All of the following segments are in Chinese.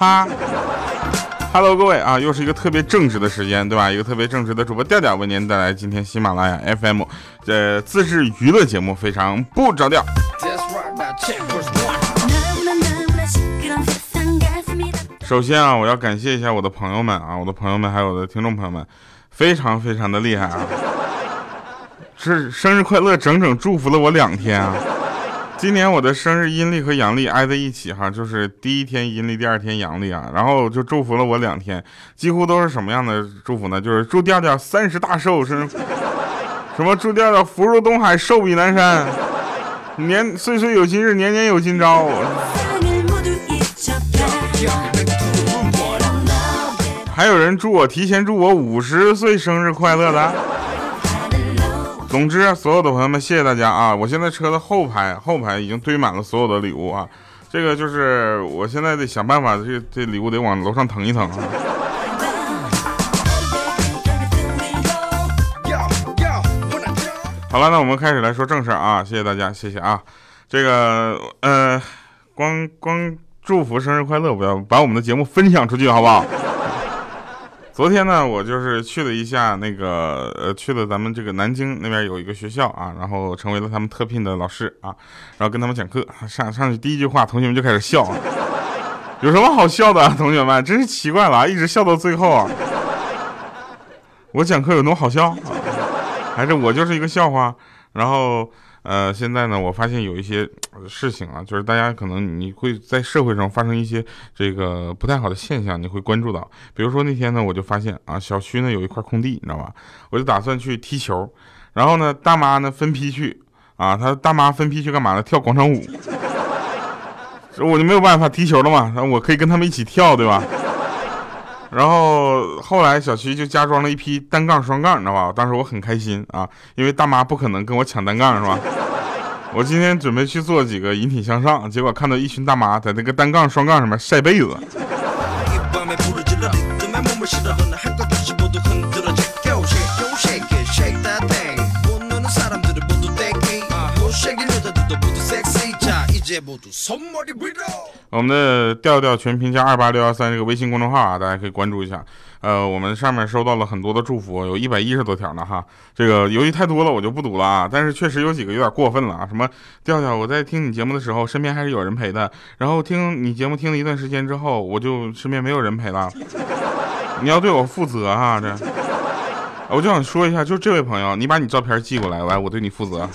哈，Hello，各位啊，又是一个特别正直的时间，对吧？一个特别正直的主播调调为您带来今天喜马拉雅 FM 的自制娱乐节目，非常不着调。首先啊，我要感谢一下我的朋友们啊，我的朋友们还有我的听众朋友们，非常非常的厉害啊！是生日快乐，整整祝福了我两天啊！今年我的生日阴历和阳历挨在一起哈，就是第一天阴历，第二天阳历啊，然后就祝福了我两天，几乎都是什么样的祝福呢？就是祝调调三十大寿，是 什么？祝调调福如东海，寿比南山，年岁岁有今日，年年有今朝。还有人祝我提前祝我五十岁生日快乐的。总之，所有的朋友们，谢谢大家啊！我现在车的后排后排已经堆满了所有的礼物啊，这个就是我现在得想办法，这这礼物得往楼上腾一腾啊。好了，那我们开始来说正事啊！谢谢大家，谢谢啊！这个呃，光光祝福生日快乐，不要把我们的节目分享出去，好不好？昨天呢，我就是去了一下那个，呃，去了咱们这个南京那边有一个学校啊，然后成为了他们特聘的老师啊，然后跟他们讲课，上上去第一句话，同学们就开始笑，有什么好笑的，同学们，真是奇怪了啊，一直笑到最后啊。我讲课有那么好笑，还是我就是一个笑话？然后。呃，现在呢，我发现有一些事情啊，就是大家可能你会在社会上发生一些这个不太好的现象，你会关注到。比如说那天呢，我就发现啊，小区呢有一块空地，你知道吧？我就打算去踢球，然后呢，大妈呢分批去啊，他大妈分批去干嘛呢？跳广场舞。我就没有办法踢球了嘛，我可以跟他们一起跳，对吧？然后后来小区就加装了一批单杠、双杠，你知道吧？当时我很开心啊，因为大妈不可能跟我抢单杠，是吧？我今天准备去做几个引体向上，结果看到一群大妈在那个单杠、双杠上面晒被子。我们的调调全拼加二八六幺三这个微信公众号啊，大家可以关注一下。呃，我们上面收到了很多的祝福，有一百一十多条呢哈。这个由于太多了，我就不读了啊。但是确实有几个有点过分了啊。什么调调，我在听你节目的时候，身边还是有人陪的。然后听你节目听了一段时间之后，我就身边没有人陪了。你要对我负责哈，这。我就想说一下，就这位朋友，你把你照片寄过来，来，我对你负责。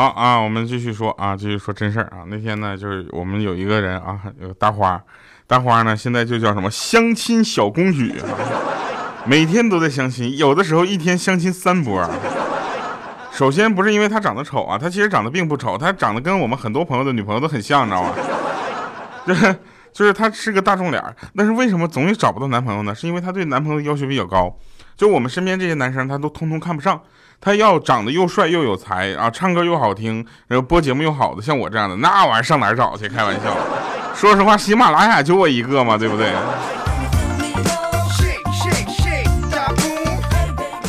好啊，我们继续说啊，继续说真事儿啊。那天呢，就是我们有一个人啊，有大花，大花呢现在就叫什么相亲小公举，每天都在相亲，有的时候一天相亲三波。首先不是因为他长得丑啊，他其实长得并不丑，他长得跟我们很多朋友的女朋友都很像，你知道吗？就是就是他是个大众脸，但是为什么总也找不到男朋友呢？是因为他对男朋友要求比较高，就我们身边这些男生他都通通看不上。他要长得又帅又有才啊，唱歌又好听，然后播节目又好的，像我这样的那玩意儿上哪儿找去？开玩笑，说实话，喜马拉雅就我一个嘛，对不对？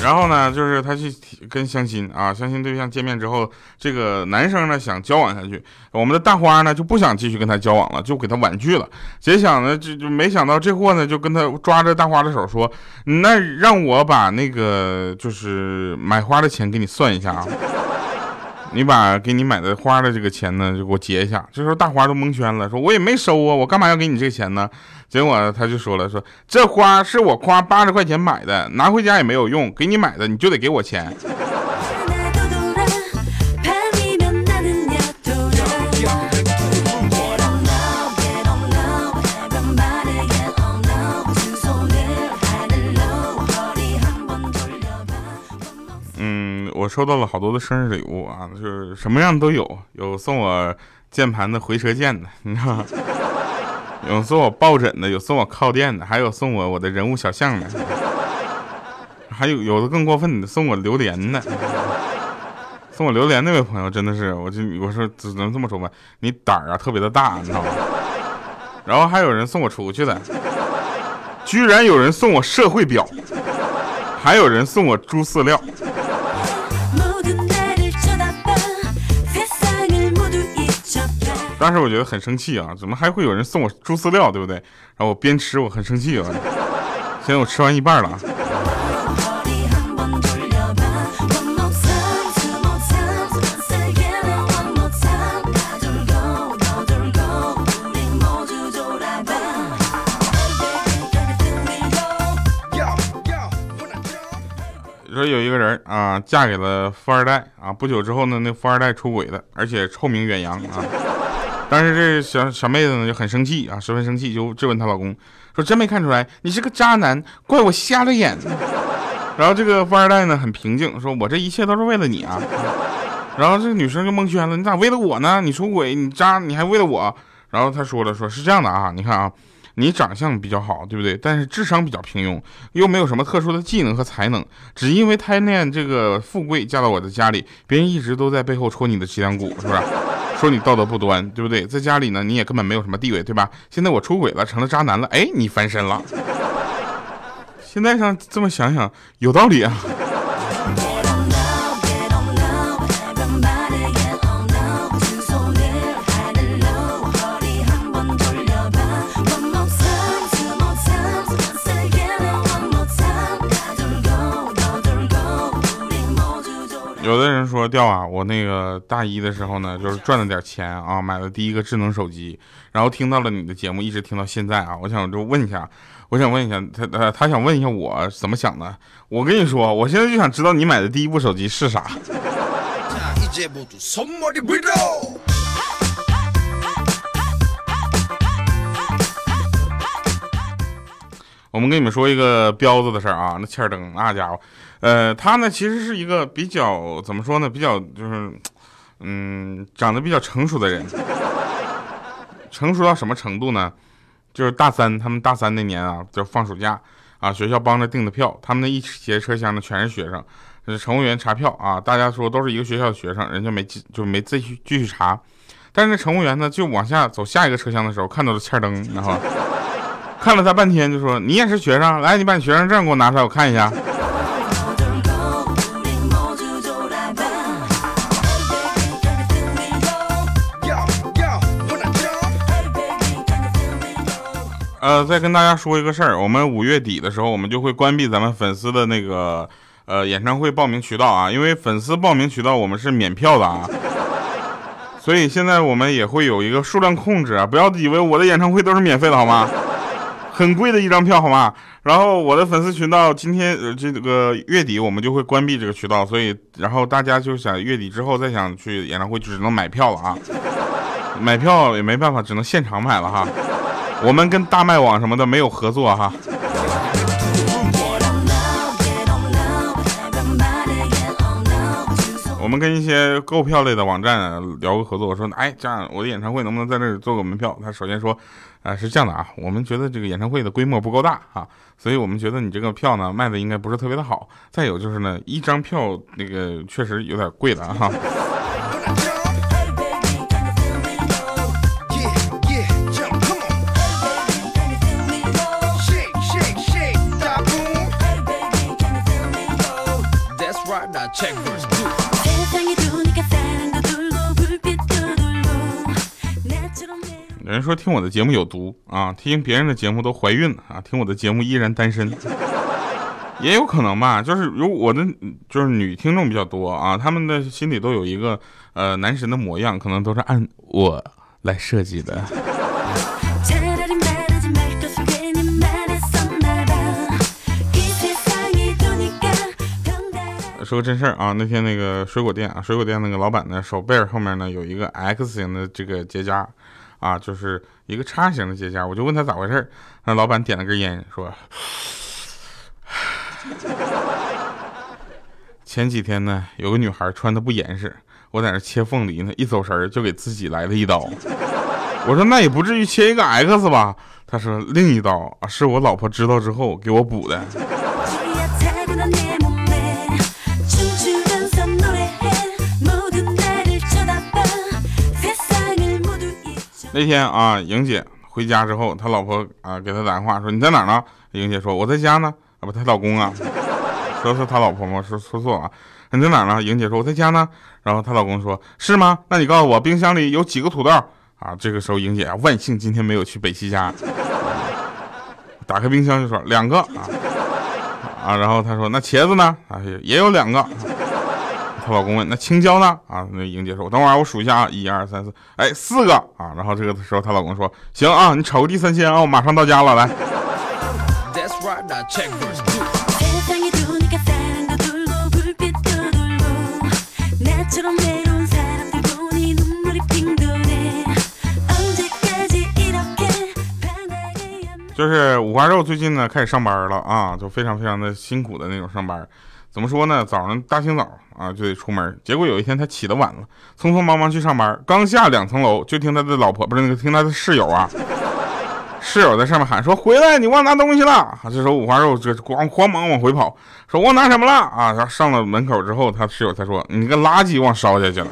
然后呢，就是他去跟相亲啊，相亲对象见面之后，这个男生呢想交往下去，我们的大花呢就不想继续跟他交往了，就给他婉拒了。结想呢，就就没想到这货呢就跟他抓着大花的手说：“那让我把那个就是买花的钱给你算一下啊，你把给你买的花的这个钱呢就给我结一下。”这时候大花都蒙圈了，说：“我也没收啊，我干嘛要给你这个钱呢？”结果他就说了：“说这花是我花八十块钱买的，拿回家也没有用，给你买的你就得给我钱。”嗯，我收到了好多的生日礼物啊，就是什么样都有，有送我键盘的回车键的，你知道吗？有送我抱枕的，有送我靠垫的，还有送我我的人物小像的，还有有的更过分的，送我榴莲的。送我榴莲那位朋友真的是，我就我说只能这么说吧，你胆儿啊特别的大，你知道吗？然后还有人送我出去的，居然有人送我社会表，还有人送我猪饲料。当时我觉得很生气啊，怎么还会有人送我猪饲料，对不对？然后我边吃我很生气啊，现在我吃完一半了。说有一个人啊，嫁给了富二代啊，不久之后呢，那富二代出轨了，而且臭名远扬啊。但是这小小妹子呢就很生气啊，十分生气，就质问她老公说：“真没看出来你是个渣男，怪我瞎了眼。”然后这个富二代呢很平静，说：“我这一切都是为了你啊。”然后这个女生就蒙圈了：“你咋为了我呢？你出轨，你渣，你还为了我？”然后他说了：“说是这样的啊，你看啊，你长相比较好，对不对？但是智商比较平庸，又没有什么特殊的技能和才能，只因为贪恋这个富贵嫁到我的家里，别人一直都在背后戳你的脊梁骨，是不是？”说你道德不端，对不对？在家里呢，你也根本没有什么地位，对吧？现在我出轨了，成了渣男了，哎，你翻身了。现在上这么想想，有道理啊。人说掉啊，我那个大一的时候呢，就是赚了点钱啊，买了第一个智能手机，然后听到了你的节目，一直听到现在啊。我想就问一下，我想问一下他，他，他想问一下我怎么想的。我跟你说，我现在就想知道你买的第一部手机是啥。我们跟你们说一个彪子的事儿啊，那欠儿灯那家伙。呃，他呢其实是一个比较怎么说呢，比较就是，嗯，长得比较成熟的人。成熟到什么程度呢？就是大三，他们大三那年啊，就放暑假啊，学校帮着订的票，他们那一节车厢呢全是学生，乘务员查票啊，大家说都是一个学校的学生，人家没继就没继续继续查，但是那乘务员呢就往下走下一个车厢的时候看到了欠灯，然后看了他半天就说：“你也是学生？来，你把你学生证给我拿出来，我看一下。”呃，再跟大家说一个事儿，我们五月底的时候，我们就会关闭咱们粉丝的那个呃演唱会报名渠道啊，因为粉丝报名渠道我们是免票的啊，所以现在我们也会有一个数量控制啊，不要以为我的演唱会都是免费的好吗？很贵的一张票好吗？然后我的粉丝群到今天呃这个月底我们就会关闭这个渠道，所以然后大家就想月底之后再想去演唱会就只能买票了啊，买票也没办法，只能现场买了哈。我们跟大麦网什么的没有合作哈。我们跟一些购票类的网站聊过合作，我说，哎，这样我的演唱会能不能在这儿做个门票？他首先说，啊，是这样的啊，我们觉得这个演唱会的规模不够大啊，所以我们觉得你这个票呢卖的应该不是特别的好。再有就是呢，一张票那个确实有点贵了哈。有人说听我的节目有毒啊，听别人的节目都怀孕了啊，听我的节目依然单身，也有可能吧。就是如我的就是女听众比较多啊，他们的心里都有一个呃男神的模样，可能都是按我来设计的。说个真事儿啊，那天那个水果店啊，水果店那个老板呢，手背后面呢有一个 X 型的这个结痂。啊，就是一个叉形的结痂，我就问他咋回事那老板点了根烟，说：前几天呢，有个女孩穿的不严实，我在那切凤梨呢，一走神就给自己来了一刀。我说那也不至于切一个 X 吧？他说另一刀啊，是我老婆知道之后给我补的。那天啊，莹姐回家之后，他老婆啊给他打电话说你在哪呢？莹姐说我在家呢。啊不，她老公啊，说是她老婆吗？说说错了。你在哪呢？莹姐说我在家呢。然后她老公说是吗？那你告诉我冰箱里有几个土豆？啊，这个时候莹姐啊，万幸今天没有去北西家。打开冰箱就说两个啊啊，然后她说那茄子呢？啊也有两个。她老公问：“那青椒呢？”啊，那莹姐说：“等会儿我数一下啊，一二三四，哎，四个啊。”然后这个时候她老公说：“行啊，你炒个地三鲜啊，我马上到家了，来。”就是五花肉最近呢开始上班了啊，就非常非常的辛苦的那种上班。怎么说呢？早上大清早啊就得出门，结果有一天他起的晚了，匆匆忙忙去上班，刚下两层楼，就听他的老婆不是那个听他的室友啊，室友在上面喊说：“回来，你忘拿东西了。”，这时候五花肉这光慌忙往回跑，说：“忘拿什么了？”啊，然后上了门口之后，他室友才说：“你个垃圾忘烧下去了。”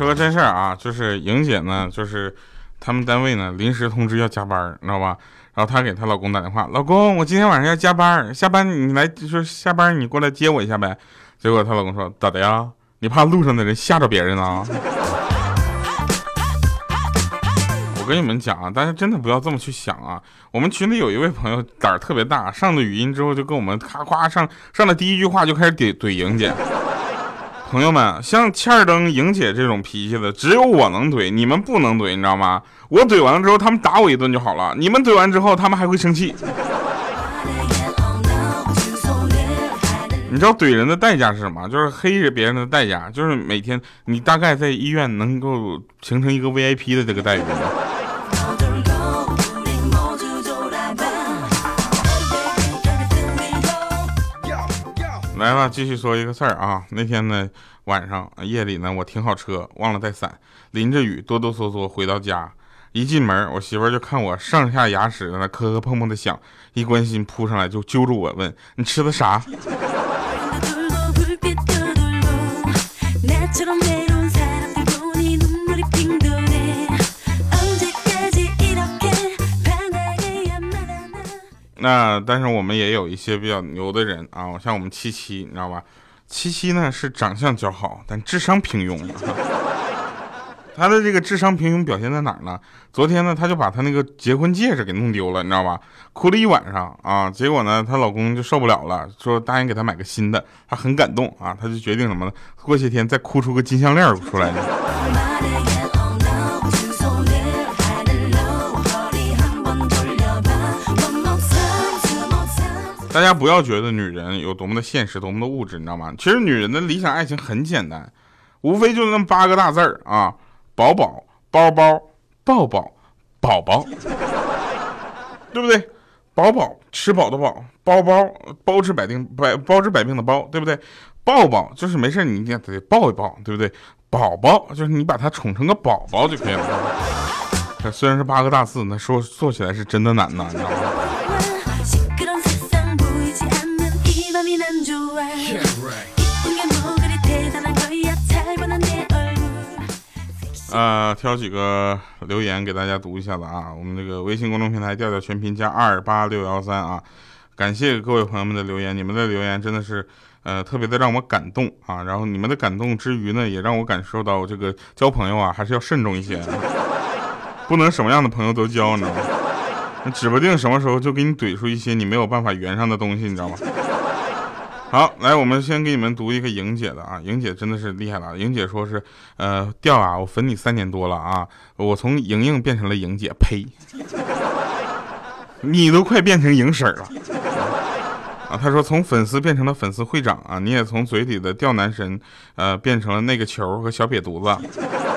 说个真事儿啊，就是莹姐呢，就是他们单位呢临时通知要加班，你知道吧？然后她给她老公打电话，老公，我今天晚上要加班，下班你来，就是下班你过来接我一下呗。结果她老公说咋的呀？你怕路上的人吓着别人呢？我跟你们讲啊，大家真的不要这么去想啊。我们群里有一位朋友胆儿特别大，上了语音之后就跟我们咔夸上上了第一句话就开始怼怼莹姐。朋友们，像欠儿登、莹姐这种脾气的，只有我能怼，你们不能怼，你知道吗？我怼完了之后，他们打我一顿就好了。你们怼完之后，他们还会生气。你知道怼人的代价是什么？就是黑着别人的代价，就是每天你大概在医院能够形成一个 VIP 的这个待遇。来吧，继续说一个事儿啊。那天呢，晚上夜里呢，我停好车，忘了带伞，淋着雨，哆哆嗦嗦回到家。一进门，我媳妇儿就看我上下牙齿在那磕磕碰碰的响，一关心扑上来就揪住我问：“你吃的啥？”那但是我们也有一些比较牛的人啊，像我们七七，你知道吧？七七呢是长相较好，但智商平庸。他的这个智商平庸表现在哪儿呢？昨天呢，他就把他那个结婚戒指给弄丢了，你知道吧？哭了一晚上啊，结果呢，她老公就受不了了，说答应给她买个新的，她很感动啊，她就决定什么呢？过些天再哭出个金项链出来。大家不要觉得女人有多么的现实，多么的物质，你知道吗？其实女人的理想爱情很简单，无非就那么八个大字儿啊：宝宝、包包、抱抱、宝宝，对不对？宝宝吃饱的饱，包包包治百病百包治百病的包，对不对？抱抱就是没事你一定得抱一抱，对不对？宝宝就是你把他宠成个宝宝就可以了。虽然是八个大字，那说做起来是真的难呐，你知道吗？呃，挑几个留言给大家读一下子啊。我们这个微信公众平台调调全拼加二八六幺三啊，感谢各位朋友们的留言，你们的留言真的是呃特别的让我感动啊。然后你们的感动之余呢，也让我感受到这个交朋友啊还是要慎重一些，不能什么样的朋友都交，你知道吗？指不定什么时候就给你怼出一些你没有办法圆上的东西，你知道吗？好，来，我们先给你们读一个莹姐的啊，莹姐真的是厉害了。莹姐说是，呃，调啊，我粉你三年多了啊，我从莹莹变成了莹姐，呸，你都快变成莹婶了啊。她说从粉丝变成了粉丝会长啊，你也从嘴里的吊男神，呃，变成了那个球和小瘪犊子。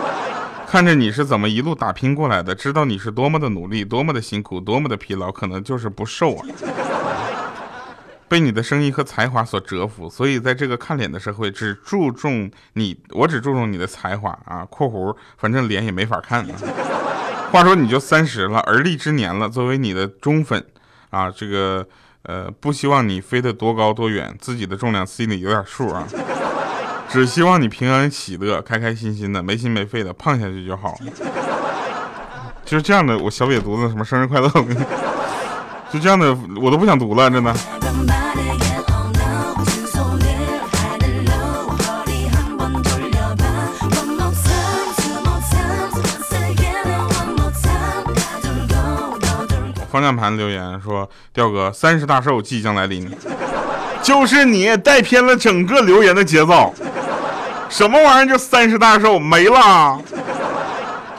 看着你是怎么一路打拼过来的，知道你是多么的努力，多么的辛苦，多么的疲劳，可能就是不瘦啊。被你的声音和才华所折服，所以在这个看脸的社会，只注重你，我只注重你的才华啊。括弧，反正脸也没法看啊。话说你就三十了，而立之年了，作为你的忠粉啊，这个呃，不希望你飞得多高多远，自己的重量心里有点数啊。只希望你平安喜乐，开开心心的，没心没肺的胖下去就好。就是这样的，我小瘪犊子什么生日快乐，就这样的，我都不想读了，真的。方向盘留言说：“调哥，三十大寿即将来临，就是你带偏了整个留言的节奏。什么玩意儿？就三十大寿没了？”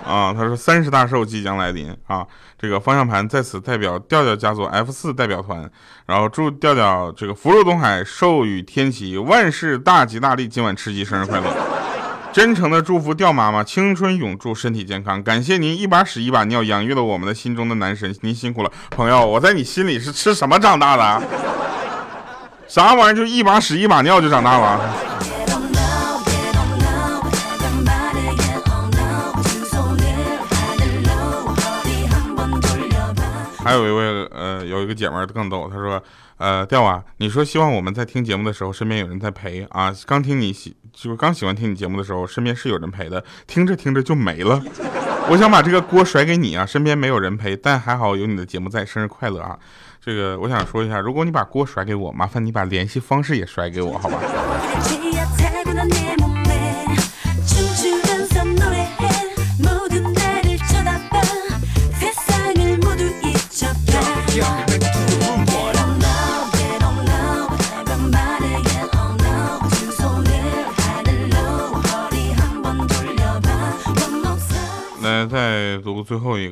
啊，他说三十大寿即将来临啊！这个方向盘在此代表调调家族 F 四代表团，然后祝调调这个福如东海，寿与天齐，万事大吉大利，今晚吃鸡，生日快乐！真诚的祝福调妈妈青春永驻，身体健康。感谢您一把屎一把尿养育了我们的心中的男神，您辛苦了，朋友。我在你心里是吃什么长大的？啥玩意儿？就一把屎一把尿就长大了？还有一位呃，有一个姐妹更逗，她说，呃，调啊，你说希望我们在听节目的时候身边有人在陪啊，刚听你喜就是刚喜欢听你节目的时候，身边是有人陪的，听着听着就没了。我想把这个锅甩给你啊，身边没有人陪，但还好有你的节目在，生日快乐啊！这个我想说一下，如果你把锅甩给我，麻烦你把联系方式也甩给我，好吧？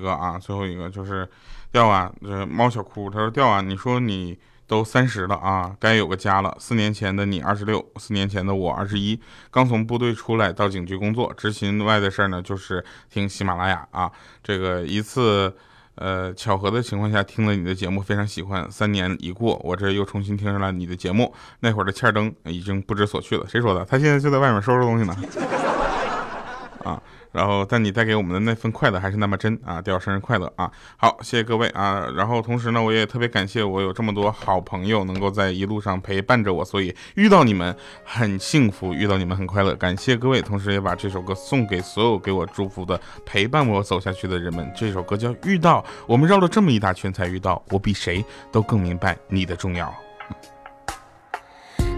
个啊，最后一个就是调啊，这猫小哭，他说调啊，你说你都三十了啊，该有个家了。四年前的你二十六，四年前的我二十一，刚从部队出来到警局工作，执勤外的事儿呢，就是听喜马拉雅啊。这个一次呃巧合的情况下听了你的节目，非常喜欢。三年一过，我这又重新听上了你的节目，那会儿的欠灯已经不知所去了。谁说的？他现在就在外面收拾东西呢。啊。然后，但你带给我们的那份快乐还是那么真啊！调生日快乐啊！好，谢谢各位啊！然后同时呢，我也特别感谢我有这么多好朋友能够在一路上陪伴着我，所以遇到你们很幸福，遇到你们很快乐。感谢各位，同时也把这首歌送给所有给我祝福的、陪伴我走下去的人们。这首歌叫《遇到》，我们绕了这么一大圈才遇到，我比谁都更明白你的重要。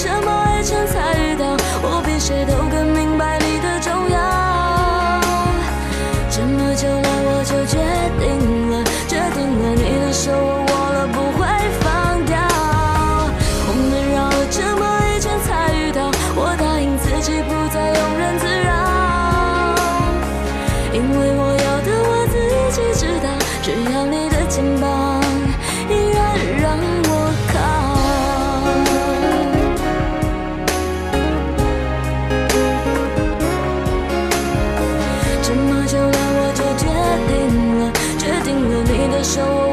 什么你的